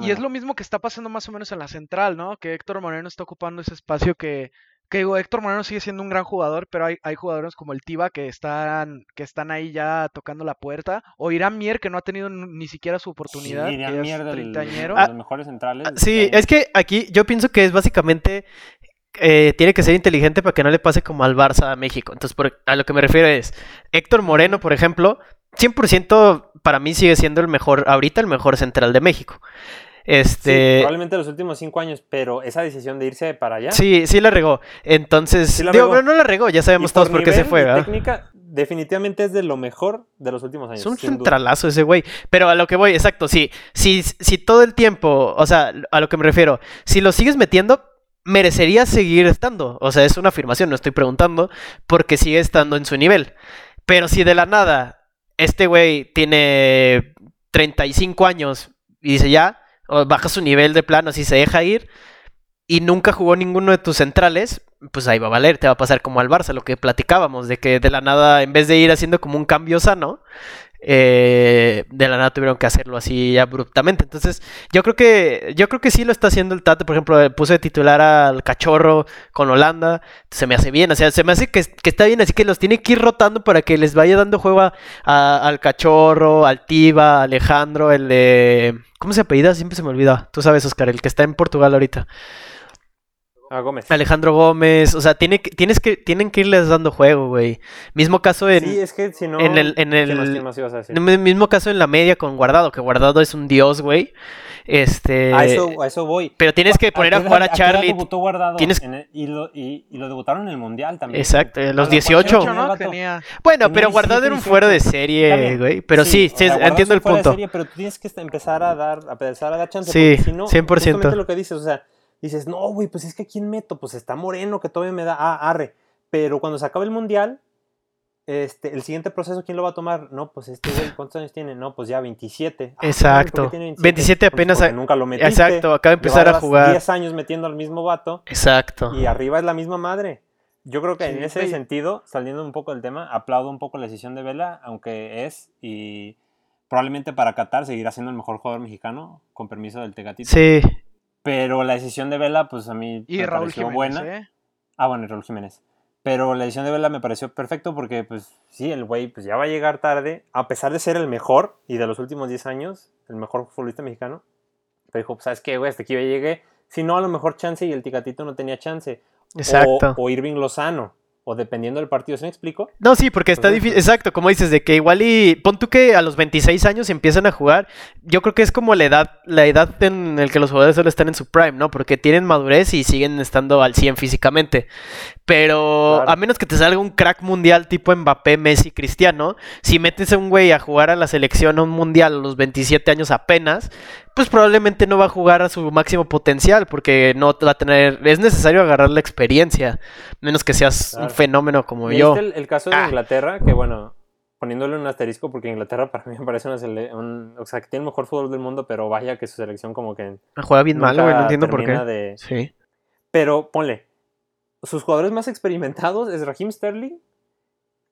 y es lo mismo que está pasando más o menos en la central, ¿no? Que Héctor Moreno está ocupando ese espacio que, que digo, Héctor Moreno sigue siendo un gran jugador, pero hay, hay jugadores como el Tiba que están, que están ahí ya tocando la puerta. O Irán Mier, que no ha tenido ni siquiera su oportunidad. Sí, Irán Mier del, de los mejores centrales. Ah, sí, es que aquí yo pienso que es básicamente eh, tiene que ser inteligente para que no le pase como al Barça a México. Entonces, a lo que me refiero es, Héctor Moreno, por ejemplo, 100% para mí sigue siendo el mejor, ahorita el mejor central de México. Este... probablemente los últimos cinco años, pero esa decisión de irse para allá. Sí, sí la regó. Entonces, digo, pero no la regó, ya sabemos todos por qué se fue. La técnica, definitivamente es de lo mejor de los últimos años. Es un centralazo ese güey. Pero a lo que voy, exacto, sí. Si, si todo el tiempo, o sea, a lo que me refiero, si lo sigues metiendo, merecería seguir estando. O sea, es una afirmación, no estoy preguntando, porque sigue estando en su nivel. Pero si de la nada este güey tiene 35 años y dice ya, baja su nivel de plano si se deja ir y nunca jugó ninguno de tus centrales, pues ahí va a valer, te va a pasar como al Barça, lo que platicábamos, de que de la nada, en vez de ir haciendo como un cambio sano, eh, de la nada tuvieron que hacerlo así abruptamente. Entonces, yo creo que yo creo que sí lo está haciendo el Tate. Por ejemplo, puse de titular al cachorro con Holanda. Se me hace bien, o sea, se me hace que, está bien. Así que los tiene que ir rotando para que les vaya dando juego al cachorro, al Tiba, Alejandro, el de. ¿Cómo se apellida? Siempre se me olvida. Tú sabes, Oscar, el que está en Portugal ahorita. Ah, Gómez. Alejandro Gómez, o sea, tiene que, tienes que, tienen que irles dando juego, güey. Mismo caso en. Sí, es que si no. En el, en el, mismo caso en la media con Guardado, que Guardado es un dios, güey. Este. A eso, a eso voy. Pero tienes que poner a, jugar a, Charlie. debutó Guardado tienes... y, lo, y, lo debutaron en el Mundial también. Exacto, los 18. Bueno, pero Guardado era un fuera de serie, güey. Pero sí, sí, entiendo el punto. Serie, pero tú tienes que empezar a dar, a empezar a dar chance. Sí, si no, 100%. lo que dices, o sea dices, no, güey, pues es que ¿quién meto? Pues está Moreno, que todavía me da, ah, arre. Pero cuando se acabe el mundial, este, el siguiente proceso, ¿quién lo va a tomar? No, pues este güey, ¿cuántos años tiene? No, pues ya 27. Ah, Exacto. 27? apenas. nunca lo metiste. Exacto, acaba de empezar a jugar. 10 años metiendo al mismo vato. Exacto. Y arriba es la misma madre. Yo creo que en ese sentido, saliendo un poco del tema, aplaudo un poco la decisión de Vela, aunque es y probablemente para Qatar seguirá siendo el mejor jugador mexicano, con permiso del Tegatito. Sí, pero la decisión de Vela, pues a mí me pareció buena. ¿eh? Ah, bueno, y Raúl Jiménez. Pero la decisión de Vela me pareció perfecto porque, pues sí, el güey pues, ya va a llegar tarde, a pesar de ser el mejor y de los últimos 10 años, el mejor futbolista mexicano. Pero dijo, pues, ¿sabes qué, güey? Hasta aquí yo llegué. Si no, a lo mejor chance y el Ticatito no tenía chance. Exacto. O, o Irving Lozano o dependiendo del partido, ¿se me explico? No, sí, porque está difícil, exacto, como dices, de que igual y pon tú que a los 26 años empiezan a jugar, yo creo que es como la edad, la edad en la que los jugadores solo están en su prime, ¿no? Porque tienen madurez y siguen estando al 100 físicamente. Pero a menos que te salga un crack mundial tipo Mbappé, Messi, Cristiano, si metes a un güey a jugar a la selección a un mundial a los 27 años apenas, pues probablemente no va a jugar a su máximo potencial porque no va a tener, es necesario agarrar la experiencia, menos que seas un fenómeno como yo. El, el caso de ah. Inglaterra, que bueno, poniéndole un asterisco porque Inglaterra para mí me parece una selección, o sea, que tiene el mejor fútbol del mundo, pero vaya que su selección como que... Juega bien mal, güey, no entiendo por qué. Sí. Pero ponle, sus jugadores más experimentados es Raheem Sterling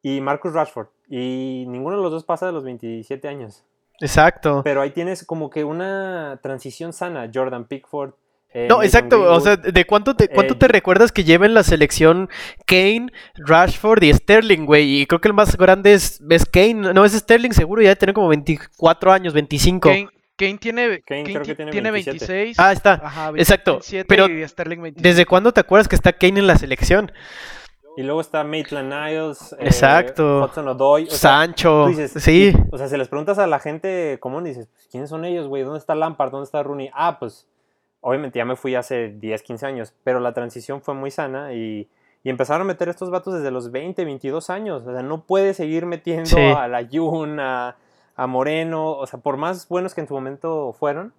y Marcus Rashford. Y ninguno de los dos pasa de los 27 años. Exacto. Pero ahí tienes como que una transición sana. Jordan Pickford. Eh, no, exacto. O sea, ¿de cuánto te, cuánto eh, te recuerdas que lleven la selección Kane, Rashford y Sterling, güey? Y creo que el más grande es, Kane. No, es Sterling, seguro ya tiene como 24 años, 25. Kane tiene, tiene, 26. Ah, está. Exacto. Pero ¿desde cuándo te acuerdas que está Kane en la selección? Y luego está Maitland Niles, eh, Exacto. Hudson Sancho. sí. O sea, si les preguntas a la gente común, dices, pues, ¿quiénes son ellos, güey? ¿Dónde está Lampard? ¿Dónde está Rooney? Ah, pues, obviamente ya me fui hace 10, 15 años, pero la transición fue muy sana y, empezaron a meter estos vatos desde los 20, 22 años. O sea, no puede seguir metiendo a la Jun, a a Moreno, o sea, por más buenos que en su momento fueron.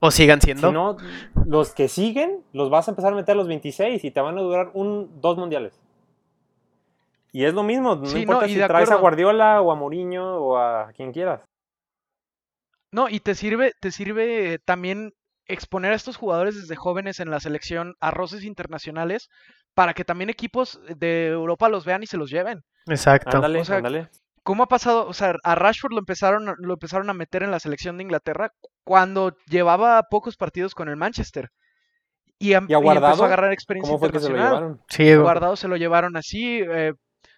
O sigan siendo. Si no, los que siguen, los vas a empezar a meter a los 26 y te van a durar un, dos mundiales. Y es lo mismo, no importa si traes a Guardiola o a Mourinho o a quien quieras. No, y te sirve, te sirve también exponer a estos jugadores desde jóvenes en la selección a roces internacionales para que también equipos de Europa los vean y se los lleven. Exacto. Ándale, ándale. ¿Cómo ha pasado? O sea, a Rashford lo empezaron, lo empezaron a meter en la selección de Inglaterra cuando llevaba pocos partidos con el Manchester. Y, a, Guardado, empezó a agarrar experiencia ¿cómo fue Que se lo llevaron? Sí, Guardado se lo llevaron así. Eh,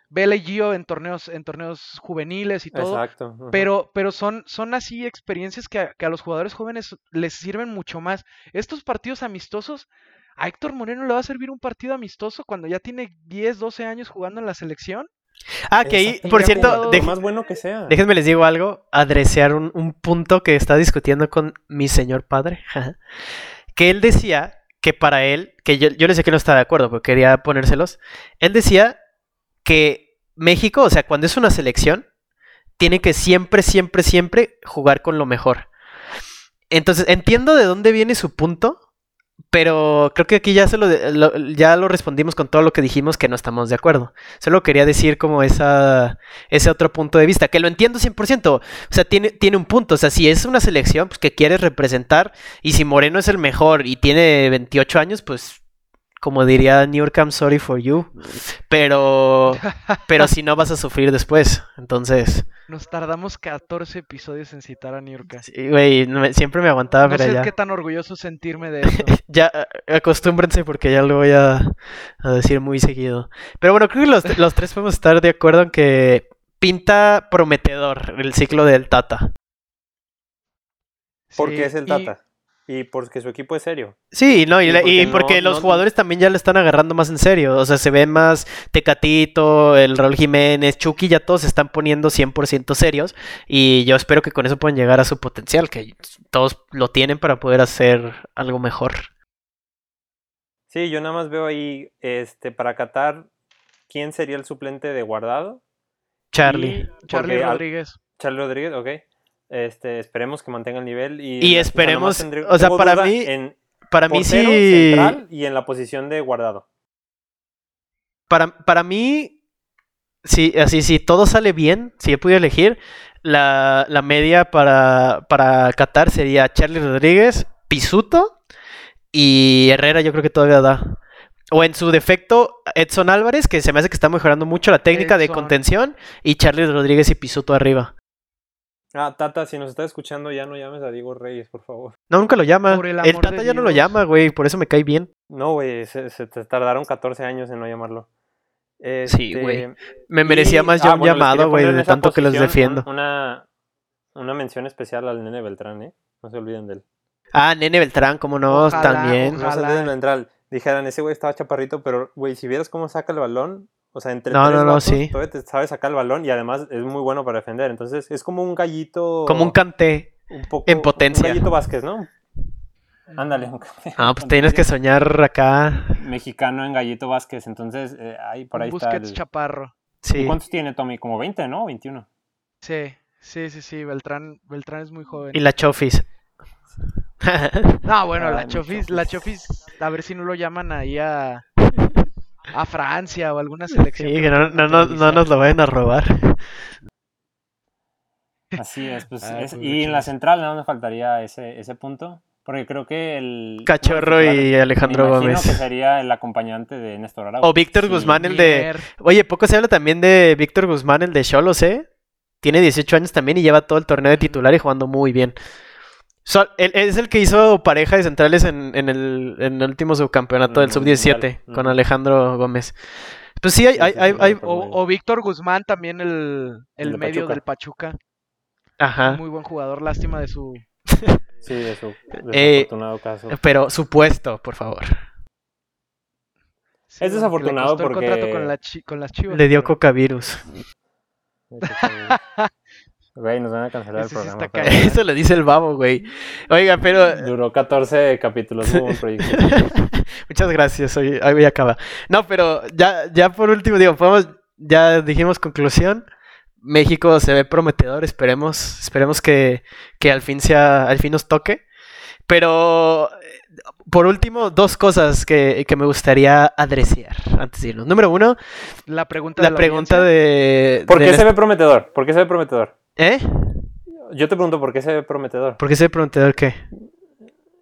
Vela y Gio en torneos, en torneos juveniles y todo. Exacto. Pero, pero son, son así experiencias que a, que a los jugadores jóvenes les sirven mucho más. Estos partidos amistosos, a Héctor Moreno le va a servir un partido amistoso cuando ya tiene 10, 12 años jugando en la selección Ah, que ahí, por cierto, más bueno que sea. déjenme les digo algo, adresear un, un punto que está discutiendo con mi señor padre, que él decía que para él, que yo, yo le sé que no está de acuerdo, porque quería ponérselos, él decía que México, o sea, cuando es una selección, tiene que siempre, siempre, siempre jugar con lo mejor. Entonces, entiendo de dónde viene su punto, pero creo que aquí ya, se lo, ya lo respondimos con todo lo que dijimos que no estamos de acuerdo. Solo quería decir como esa, ese otro punto de vista, que lo entiendo 100%. O sea, tiene, tiene un punto. O sea, si es una selección pues, que quieres representar y si Moreno es el mejor y tiene 28 años, pues como diría New York, I'm sorry for you. Pero, pero si no vas a sufrir después. Entonces. Nos tardamos 14 episodios en citar a New York. Sí, güey, siempre me aguantaba no sé qué tan orgulloso sentirme de eso. ya, acostúmbrense porque ya lo voy a, decir muy seguido. Pero bueno, creo que los, los tres podemos estar de acuerdo en que pinta prometedor el ciclo del Tata. ¿Por qué es el Tata? y porque su equipo es serio. Sí, no, y, porque, los jugadores también ya le están agarrando más en serio. O sea, se ve más Tecatito, el Raúl Jiménez, Chucky, ya todos se están poniendo 100% serios. Y yo espero que con eso puedan llegar a su potencial, que todos lo tienen para poder hacer algo mejor. Sí, yo nada más veo ahí, este, para Qatar, ¿quién sería el suplente de guardado? Charlie. Charlie Rodríguez. Charlie Rodríguez, ok. Este, esperemos que mantenga el nivel. Y, y esperemos, o sea, para mí, para mí sí. Central y en la posición de guardado. Para, para mí, sí, así, si todo sale bien, si yo pudiera elegir, la, la media para, para Qatar sería Charlie Rodríguez, Pisuto y Herrera, yo creo que todavía da. O en su defecto, Edson Álvarez, que se me hace que está mejorando mucho la técnica de contención, y Charlie Rodríguez y Pisuto arriba. Ah, Tata, si nos está escuchando, ya no llames a Diego Reyes, por favor. No, nunca lo llama. El, Tata ya no lo llama, güey, por eso me cae bien. No, güey, se, tardaron 14 años en no llamarlo. sí, güey. Este, me merecía más ya ah, un llamado, güey, de tanto que los defiendo. Una, una mención especial al Nene Beltrán, ¿eh? No se olviden de él. Ah, Nene Beltrán, cómo no, también. No se olviden de Dijeran, ese güey estaba chaparrito, pero, güey, si vieras cómo saca el balón, o sea, entre no, no, no, sí. todavía te sabe sacar el balón y además es muy bueno para defender. Entonces es como un gallito. Como un canté. Un poco, en potencia. Un gallito Vázquez, ¿no? Ándale. Ah, pues tienes que soñar acá. Mexicano en Gallito Vázquez. Entonces, eh, ahí, por ahí está. El... Chaparro. Sí. ¿Cuántos tiene Tommy? Como 20, ¿no? 21. Sí, sí, sí, sí. Beltrán, Beltrán es muy joven. Y la Chofis. no, bueno, la ah, Chofis, la Chofis, a ver si no lo llaman ahí a, a Francia o alguna selección. Sí, que no, no, no, nos lo vayan a robar. Así es, pues, ah, pues y en la central no nos faltaría ese, ese punto, porque creo que el... Cachorro y Alejandro Gómez. que sería el acompañante de Néstor Araujo. O Víctor Guzmán, el de... Oye, poco se habla también de Víctor Guzmán, el de Cholos, ¿eh? Tiene 18 años también y lleva todo el torneo de titular y jugando muy bien es el que hizo pareja de centrales en, el, en el, último subcampeonato del sub-17 con Alejandro Gómez. Pues sí, hay... hay, O, Víctor Guzmán también, el, el medio del Pachuca. Ajá. Muy buen jugador, lástima de su... sí, de su eh, desafortunado caso. Pero supuesto, por favor. es desafortunado porque... con, las chivas. Le dio cocavirus. Güey, nos van a cancelar el programa. Eso le dice el babo, güey. Oiga, pero. Duró 14 capítulos, un proyecto. Muchas gracias, hoy, hoy acaba. No, pero ya, ya por último, digo, podemos, ya dijimos conclusión. México se ve prometedor, esperemos, esperemos que, que al fin sea, al fin nos toque. Pero por último, dos cosas que, que, me gustaría adreciar antes de irnos. Número uno, la pregunta la pregunta de. ¿Por qué se ve prometedor? ¿Por qué se ve prometedor? ¿Eh? Yo te pregunto, ¿por qué se ve prometedor? ¿Por qué se ve prometedor qué?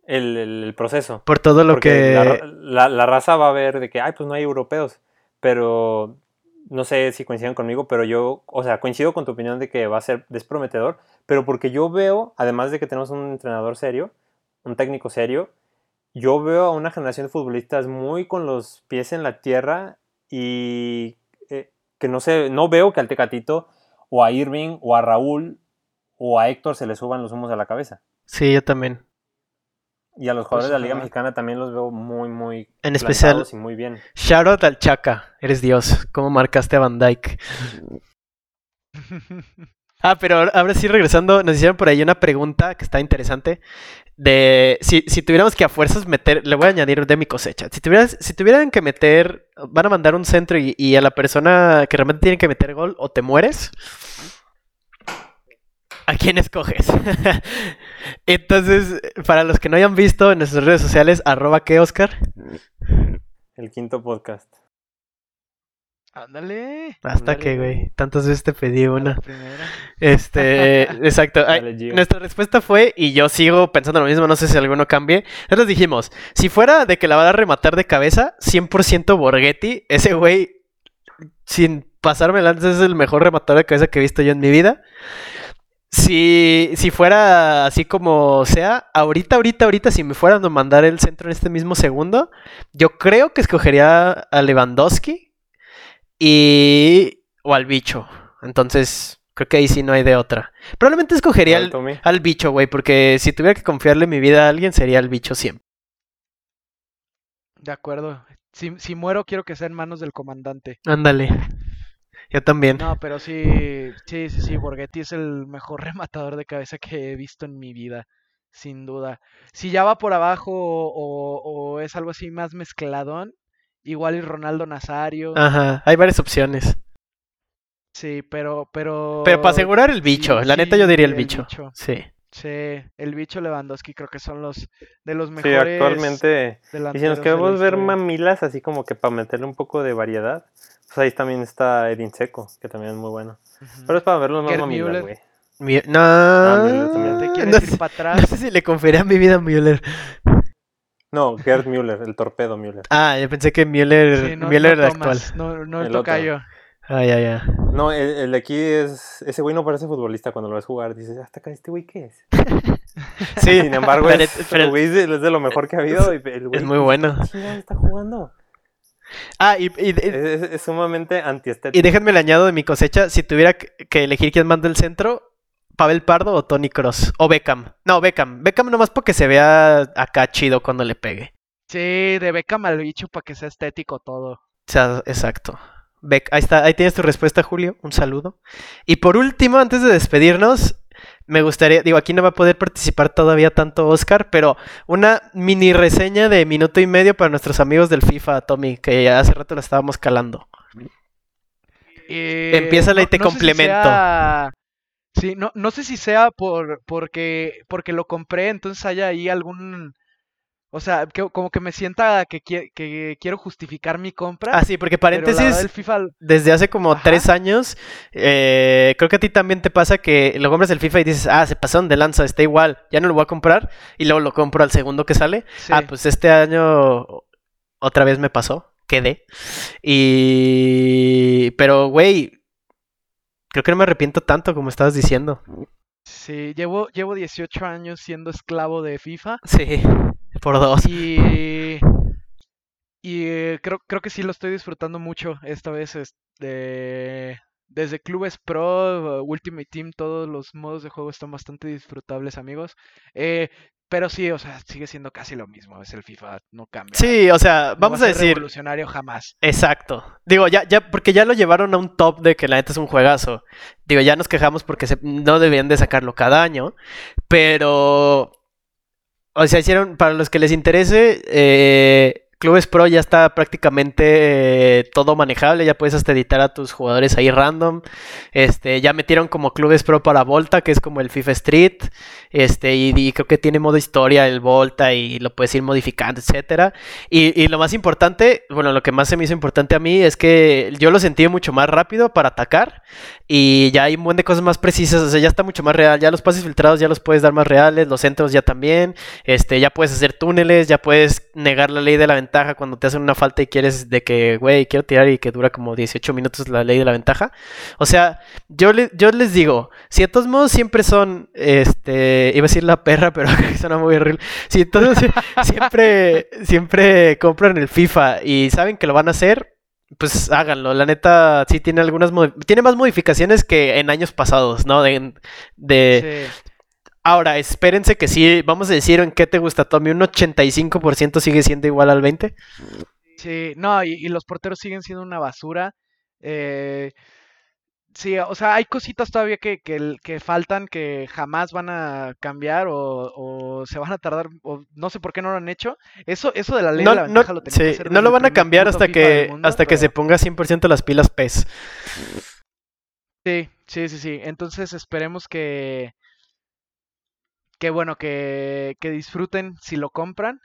El, proceso. Por todo lo que... La, la, raza va a ver de que, ay, pues no hay europeos. Pero no sé si coinciden conmigo, pero yo, o sea, coincido con tu opinión de que va a ser desprometedor, pero porque yo veo, además de que tenemos un entrenador serio, un técnico serio, yo veo a una generación de futbolistas muy con los pies en la tierra y eh, que no sé, no veo que al Tecatito o a Irving o a Raúl o a Héctor se le suban los humos a la cabeza. Sí, yo también. Y a los jugadores de la Liga Mexicana también los veo muy, muy. En especial. Y muy bien. Shoutout al Chaca. Eres Dios. ¿Cómo marcaste a Van Dyke? ah, pero ahora sí, regresando, nos hicieron por ahí una pregunta que está interesante. De si, si tuviéramos que a fuerzas meter. Le voy a añadir de mi cosecha. Si, tuvieras, si tuvieran que meter. Van a mandar un centro y, y a la persona que realmente tiene que meter gol o te mueres ¿A quién escoges? Entonces, para los que no hayan visto en nuestras redes sociales, arroba que Oscar. El quinto podcast. Ándale. Hasta que, güey. Tantas veces te pedí una. Este, exacto. nuestra respuesta fue, y yo sigo pensando lo mismo, no sé si alguno cambie. Nosotros dijimos, si fuera de que la van a rematar de cabeza, 100% Borghetti, ese güey, sin pasarme antes, es el mejor rematador de cabeza que he visto yo en mi vida. Si, si fuera así como sea, ahorita, ahorita, ahorita, si me fueran a mandar el centro en este mismo segundo, yo creo que escogería a Lewandowski y. o al bicho. Entonces, Creo que ahí sí no hay de otra. Probablemente escogería al, bicho, güey, porque si tuviera que confiarle mi vida a alguien sería el bicho siempre. De acuerdo. Si, si muero quiero que sea en manos del comandante. Ándale. Yo también. No, pero sí, sí, sí, sí, Borghetti es el mejor rematador de cabeza que he visto en mi vida, sin duda. Si ya va por abajo o, o es algo así más mezcladón, igual y Ronaldo Nazario. Ajá, hay varias opciones. Sí, pero, pero. Pero para asegurar el bicho, la neta yo diría el, bicho. Sí. Sí, el bicho Lewandowski creo que son los de los mejores. Sí, actualmente. Y si nos queremos ver mamilas, así como que para meterle un poco de variedad, pues ahí también está Edin Seco, que también es muy bueno. Pero es para verlo más mamilas, güey. No, ah, ¿Te no, ir para atrás? no sé si le confería mi vida a Müller. No, Gerd Müller, el torpedo Müller. Ah, yo pensé que Müller, Müller era actual. No, no el, tocayo. Ah, ya, ya. No, el, de aquí es. Ese güey no parece futbolista cuando lo ves jugar. Dices, hasta acá, ¿este güey qué es? sí, sin embargo, es, el güey es de lo mejor que ha habido. es muy bueno. ¿Qué está jugando? Ah, y, es, sumamente antiestético. Y déjenme el añado de mi cosecha. Si tuviera que elegir quién manda el centro, Pavel Pardo o Tony Cross. O Beckham. No, Beckham. Beckham nomás porque se vea acá chido cuando le pegue. Sí, de Beckham al bicho para que sea estético todo. O sea, exacto ahí está, ahí tienes tu respuesta, Julio. Un saludo. Y por último, antes de despedirnos, me gustaría, digo, aquí no va a poder participar todavía tanto Oscar, pero una mini reseña de minuto y medio para nuestros amigos del FIFA, Tommy, que hace rato lo estábamos calando. Eh, Empieza y te complemento. Sí, no, no sé si sea por porque porque lo compré, entonces haya ahí algún o sea, que, como que me sienta que, que, quiero justificar mi compra. Ah, sí, porque paréntesis, FIFA... desde hace como tres años, eh, creo que a ti también te pasa que lo compras el FIFA y dices, ah, se pasaron de lanza, está igual, ya no lo voy a comprar, y luego lo compro al segundo que sale. Ah, pues este año otra vez me pasó, quedé. Y... Pero, güey, creo que no me arrepiento tanto como estabas diciendo. Sí, llevo, llevo 18 años siendo esclavo de FIFA. Sí. Por dos. Y, y creo, creo que sí lo estoy disfrutando mucho esta vez. Este, desde clubes pro, Ultimate Team, todos los modos de juego están bastante disfrutables, amigos. Eh, pero sí, o sea, sigue siendo casi lo mismo. Es el FIFA, no cambia. Sí, o sea, vamos a, decir. Revolucionario jamás. Exacto. Digo, ya, ya, porque ya lo llevaron a un top de que la neta es un juegazo. Digo, ya nos quejamos porque no debían de sacarlo cada año. Pero o sea, hicieron, para los que les interese, eh, Clubes Pro ya está prácticamente eh, todo manejable, ya puedes hasta editar a tus jugadores ahí random. Este, ya metieron como Clubes Pro para Volta, que es como el FIFA Street. Este, y, creo que tiene modo historia el Volta y lo puedes ir modificando, etcétera. Y, lo más importante, bueno, lo que más se me hizo importante a mí es que yo lo sentí mucho más rápido para atacar y ya hay un buen de cosas más precisas, o sea, ya está mucho más real, ya los pases filtrados ya los puedes dar más reales, los centros ya también, este, ya puedes hacer túneles, ya puedes negar la ley de la ventaja cuando te hacen una falta y quieres de que, güey, quiero tirar y que dura como 18 minutos la ley de la ventaja. O sea, yo, yo les digo, si de todos modos siempre son, este, iba a decir la perra, pero suena muy horrible. Si todos siempre, siempre compran el FIFA y saben que lo van a hacer, pues háganlo. La neta, sí tiene algunas, tiene más modificaciones que en años pasados, ¿no? De, de Ahora, espérense que sí, vamos a decir en qué te gusta, Tommy, un 85% sigue siendo igual al 20%. Sí, no, y, los porteros siguen siendo una basura. Eh, sí, o sea, hay cositas todavía que, que, faltan que jamás van a cambiar o, se van a tardar, o no sé por qué no lo han hecho. Eso, eso de la ley no, de la ventaja lo sí, que hacer No lo van a cambiar hasta que, hasta que se ponga 100% las pilas PES. Sí, sí, sí, sí. Entonces esperemos que que bueno, que, que disfruten si lo compran.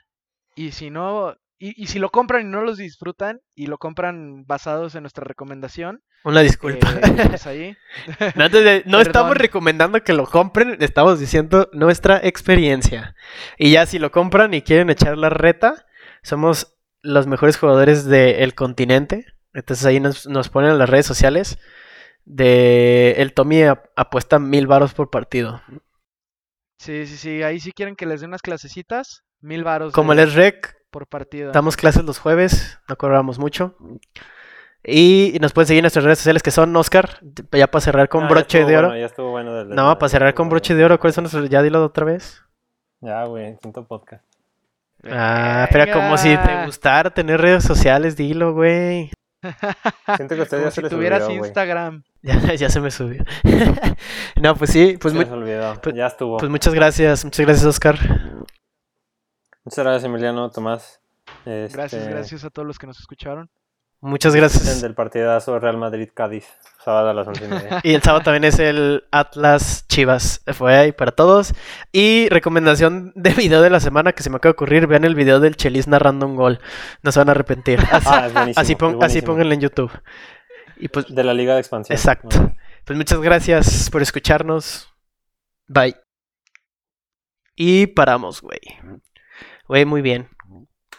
Y si no, y, si lo compran y no los disfrutan y lo compran basados en nuestra recomendación. Una disculpa. Eh, no, estamos recomendando que lo compren, estamos diciendo nuestra experiencia. Y ya si lo compran y quieren echar la reta, somos los mejores jugadores del continente. Entonces ahí nos, nos ponen en las redes sociales. De el Tommy apuesta mil varos por partido. Sí, sí, sí. Ahí si quieren que les dé unas clasecitas, mil varos. Como el rec. Por partida. Damos clases los jueves, no cobramos mucho. Y nos pueden seguir en nuestras redes sociales que son Oscar, ya para cerrar con broche de oro. ya estuvo bueno no, para cerrar con broche de oro, ¿cuáles son nuestros? Ya dilo otra vez. Ya, güey, quinto podcast. Ah, pero como si te gustara tener redes sociales, dilo, güey. Siento que usted ya se si tuvieras Instagram. Ya, ya se me subió. no, pues sí, pues, se olvidó. pues ya estuvo. Pues muchas gracias, muchas gracias, Oscar. Muchas gracias, Emiliano, Tomás. Gracias, este, gracias a todos los que nos escucharon. Muchas gracias. Del partidazo Real Madrid-Cádiz, sábado a las once y media. y el sábado también es el Atlas Chivas. Fue ahí para todos. Y recomendación de video de la semana que se me acaba de ocurrir: vean el video del Chelis narrando un gol. No se van a arrepentir. Así, ah, es así, así pónganlo en YouTube. Y pues, de la Liga de Expansión. Exacto. Pues muchas gracias por escucharnos. Bye. Y paramos, güey. Güey, muy bien.